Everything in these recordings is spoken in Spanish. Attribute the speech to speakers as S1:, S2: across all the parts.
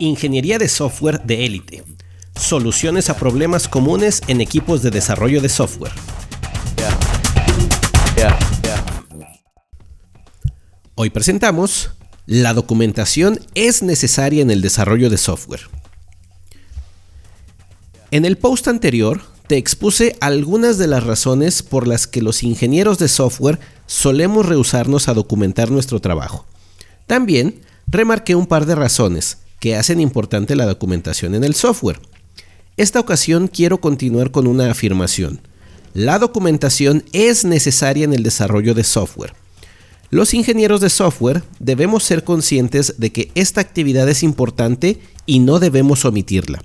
S1: Ingeniería de software de élite. Soluciones a problemas comunes en equipos de desarrollo de software. Hoy presentamos La documentación es necesaria en el desarrollo de software. En el post anterior te expuse algunas de las razones por las que los ingenieros de software solemos rehusarnos a documentar nuestro trabajo. También remarqué un par de razones que hacen importante la documentación en el software. Esta ocasión quiero continuar con una afirmación. La documentación es necesaria en el desarrollo de software. Los ingenieros de software debemos ser conscientes de que esta actividad es importante y no debemos omitirla.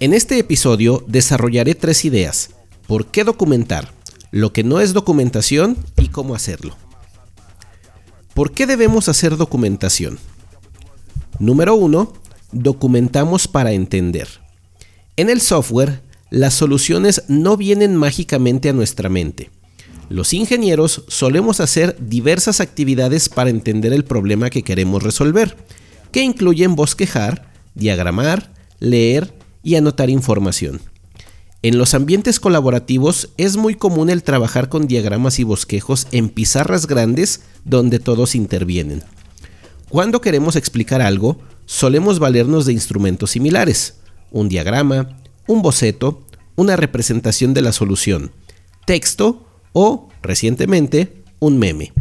S1: En este episodio desarrollaré tres ideas. ¿Por qué documentar? Lo que no es documentación y cómo hacerlo. ¿Por qué debemos hacer documentación? Número 1. Documentamos para entender. En el software, las soluciones no vienen mágicamente a nuestra mente. Los ingenieros solemos hacer diversas actividades para entender el problema que queremos resolver, que incluyen bosquejar, diagramar, leer y anotar información. En los ambientes colaborativos es muy común el trabajar con diagramas y bosquejos en pizarras grandes donde todos intervienen. Cuando queremos explicar algo, solemos valernos de instrumentos similares, un diagrama, un boceto, una representación de la solución, texto o, recientemente, un meme.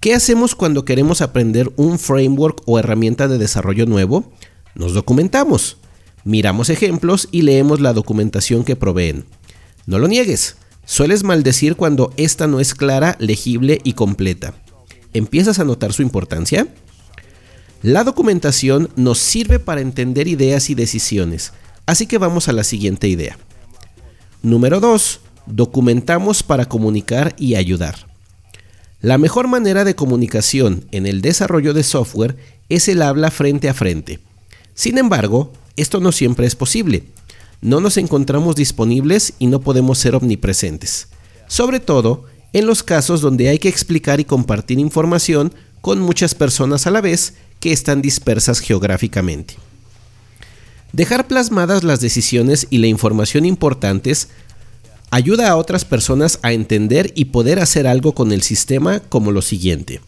S1: ¿Qué hacemos cuando queremos aprender un framework o herramienta de desarrollo nuevo? Nos documentamos, miramos ejemplos y leemos la documentación que proveen. No lo niegues, sueles maldecir cuando esta no es clara, legible y completa. ¿Empiezas a notar su importancia? La documentación nos sirve para entender ideas y decisiones, así que vamos a la siguiente idea. Número 2. Documentamos para comunicar y ayudar. La mejor manera de comunicación en el desarrollo de software es el habla frente a frente. Sin embargo, esto no siempre es posible. No nos encontramos disponibles y no podemos ser omnipresentes. Sobre todo en los casos donde hay que explicar y compartir información con muchas personas a la vez que están dispersas geográficamente. Dejar plasmadas las decisiones y la información importantes ayuda a otras personas a entender y poder hacer algo con el sistema como lo siguiente.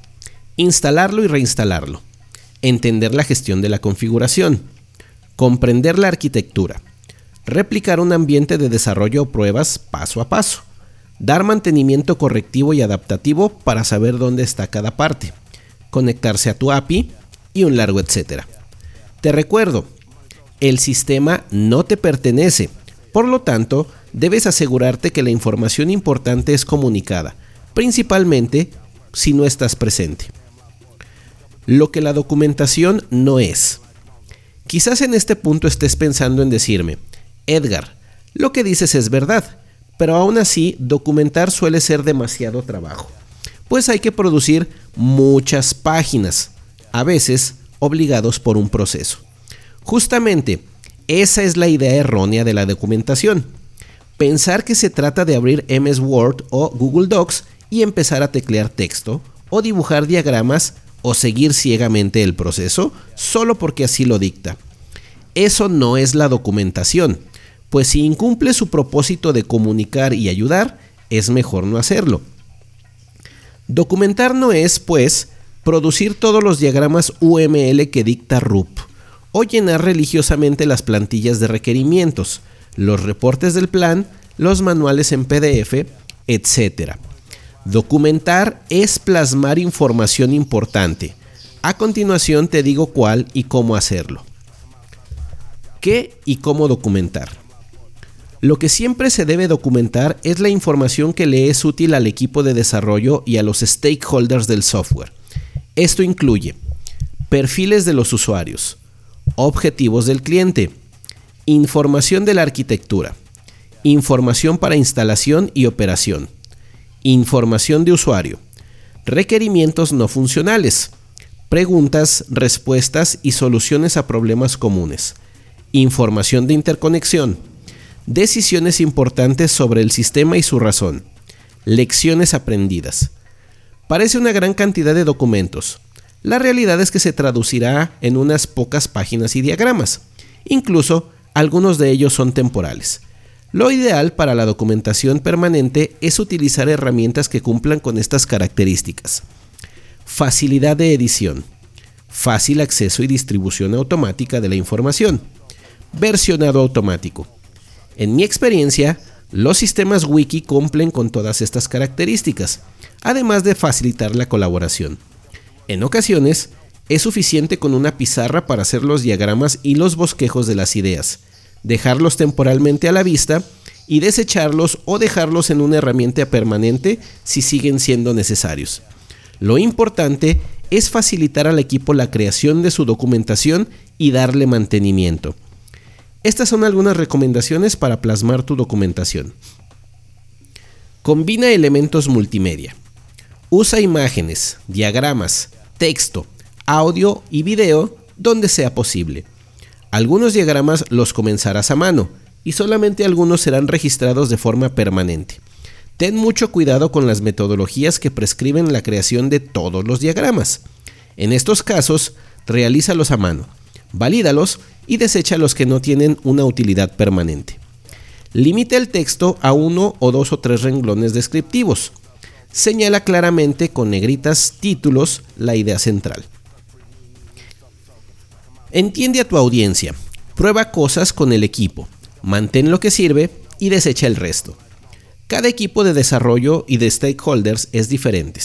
S1: Instalarlo y reinstalarlo. Entender la gestión de la configuración. Comprender la arquitectura. Replicar un ambiente de desarrollo o pruebas paso a paso. Dar mantenimiento correctivo y adaptativo para saber dónde está cada parte. Conectarse a tu API y un largo etcétera. Te recuerdo, el sistema no te pertenece, por lo tanto, debes asegurarte que la información importante es comunicada, principalmente si no estás presente. Lo que la documentación no es. Quizás en este punto estés pensando en decirme, Edgar, lo que dices es verdad, pero aún así documentar suele ser demasiado trabajo, pues hay que producir muchas páginas, a veces obligados por un proceso. Justamente, esa es la idea errónea de la documentación. Pensar que se trata de abrir MS Word o Google Docs y empezar a teclear texto, o dibujar diagramas, o seguir ciegamente el proceso, solo porque así lo dicta. Eso no es la documentación, pues si incumple su propósito de comunicar y ayudar, es mejor no hacerlo. Documentar no es, pues, producir todos los diagramas UML que dicta RUP, o llenar religiosamente las plantillas de requerimientos, los reportes del plan, los manuales en PDF, etc. Documentar es plasmar información importante. A continuación te digo cuál y cómo hacerlo. ¿Qué y cómo documentar? Lo que siempre se debe documentar es la información que le es útil al equipo de desarrollo y a los stakeholders del software. Esto incluye perfiles de los usuarios, objetivos del cliente, información de la arquitectura, información para instalación y operación, información de usuario, requerimientos no funcionales, preguntas, respuestas y soluciones a problemas comunes, información de interconexión, decisiones importantes sobre el sistema y su razón, lecciones aprendidas, Parece una gran cantidad de documentos. la realidad es que se traducirá en unas pocas páginas y diagramas. Incluso algunos de ellos son temporales. Lo ideal para la documentación permanente es utilizar herramientas que cumplan con estas características. Facilidad de edición. Fácil acceso y distribución automática de la información. Versionado automático. En mi experiencia, los sistemas wiki cumplen con todas estas características, además de facilitar la colaboración. En ocasiones, es suficiente con una pizarra para hacer los diagramas y los bosquejos de las ideas, dejarlos temporalmente a la vista y desecharlos o dejarlos en una herramienta permanente si siguen siendo necesarios. Lo importante es facilitar al equipo la creación de su documentación y darle mantenimiento. Estas son algunas recomendaciones para plasmar tu documentación. Combina elementos multimedia. Usa imágenes, diagramas, texto, audio y video donde sea posible. Algunos diagramas los comenzarás a mano y solamente algunos serán registrados de forma permanente. Ten mucho cuidado con las metodologías que prescriben la creación de todos los diagramas. En estos casos, realízalos a mano, valídalos y desecha los que no tienen una utilidad permanente. Limita el texto a uno o dos o tres renglones descriptivos. Señala claramente con negritas títulos la idea central. Entiende a tu audiencia, prueba cosas con el equipo, mantén lo que sirve y desecha el resto. Cada equipo de desarrollo y de stakeholders es diferente.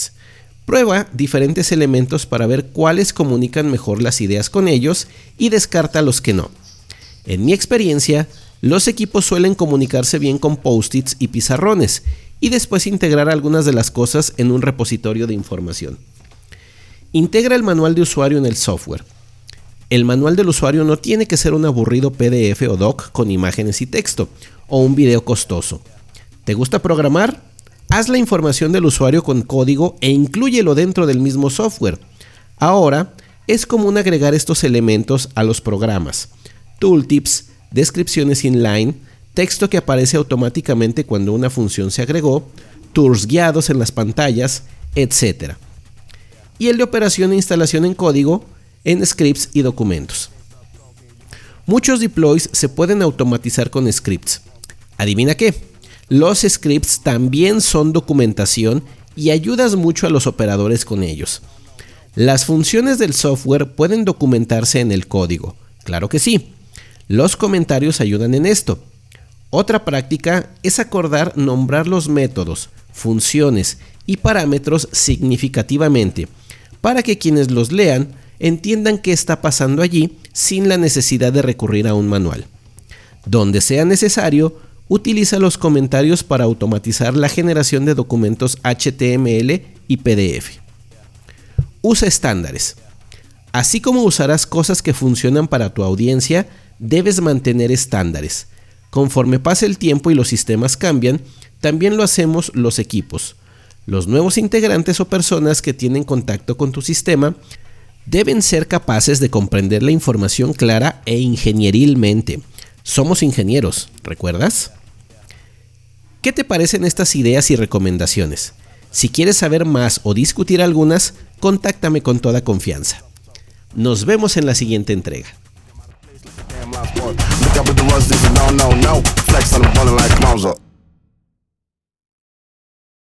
S1: Prueba diferentes elementos para ver cuáles comunican mejor las ideas con ellos y descarta los que no. En mi experiencia, los equipos suelen comunicarse bien con post-its y pizarrones y después integrar algunas de las cosas en un repositorio de información. Integra el manual de usuario en el software. El manual del usuario no tiene que ser un aburrido PDF o doc con imágenes y texto, o un video costoso. ¿Te gusta programar? Haz la información del usuario con código e inclúyelo dentro del mismo software. Ahora es común agregar estos elementos a los programas. Tooltips, descripciones inline, texto que aparece automáticamente cuando una función se agregó, tours guiados en las pantallas, etc. Y el de operación e instalación en código en scripts y documentos. Muchos deploys se pueden automatizar con scripts. ¿Adivina qué? Los scripts también son documentación y ayudas mucho a los operadores con ellos. Las funciones del software pueden documentarse en el código. Claro que sí. Los comentarios ayudan en esto. Otra práctica es acordar nombrar los métodos, funciones y parámetros significativamente para que quienes los lean entiendan qué está pasando allí sin la necesidad de recurrir a un manual. Donde sea necesario, utiliza los comentarios para automatizar la generación de documentos HTML y PDF. Usa estándares. Así como usarás cosas que funcionan para tu audiencia, debes mantener estándares. Conforme pase el tiempo y los sistemas cambian, también lo hacemos los equipos. Los nuevos integrantes o personas que tienen contacto con tu sistema deben ser capaces de comprender la información clara e ingenierilmente. Somos ingenieros, ¿recuerdas? ¿Qué te parecen estas ideas y recomendaciones? Si quieres saber más o discutir algunas, contáctame con toda confianza. Nos vemos en la siguiente entrega.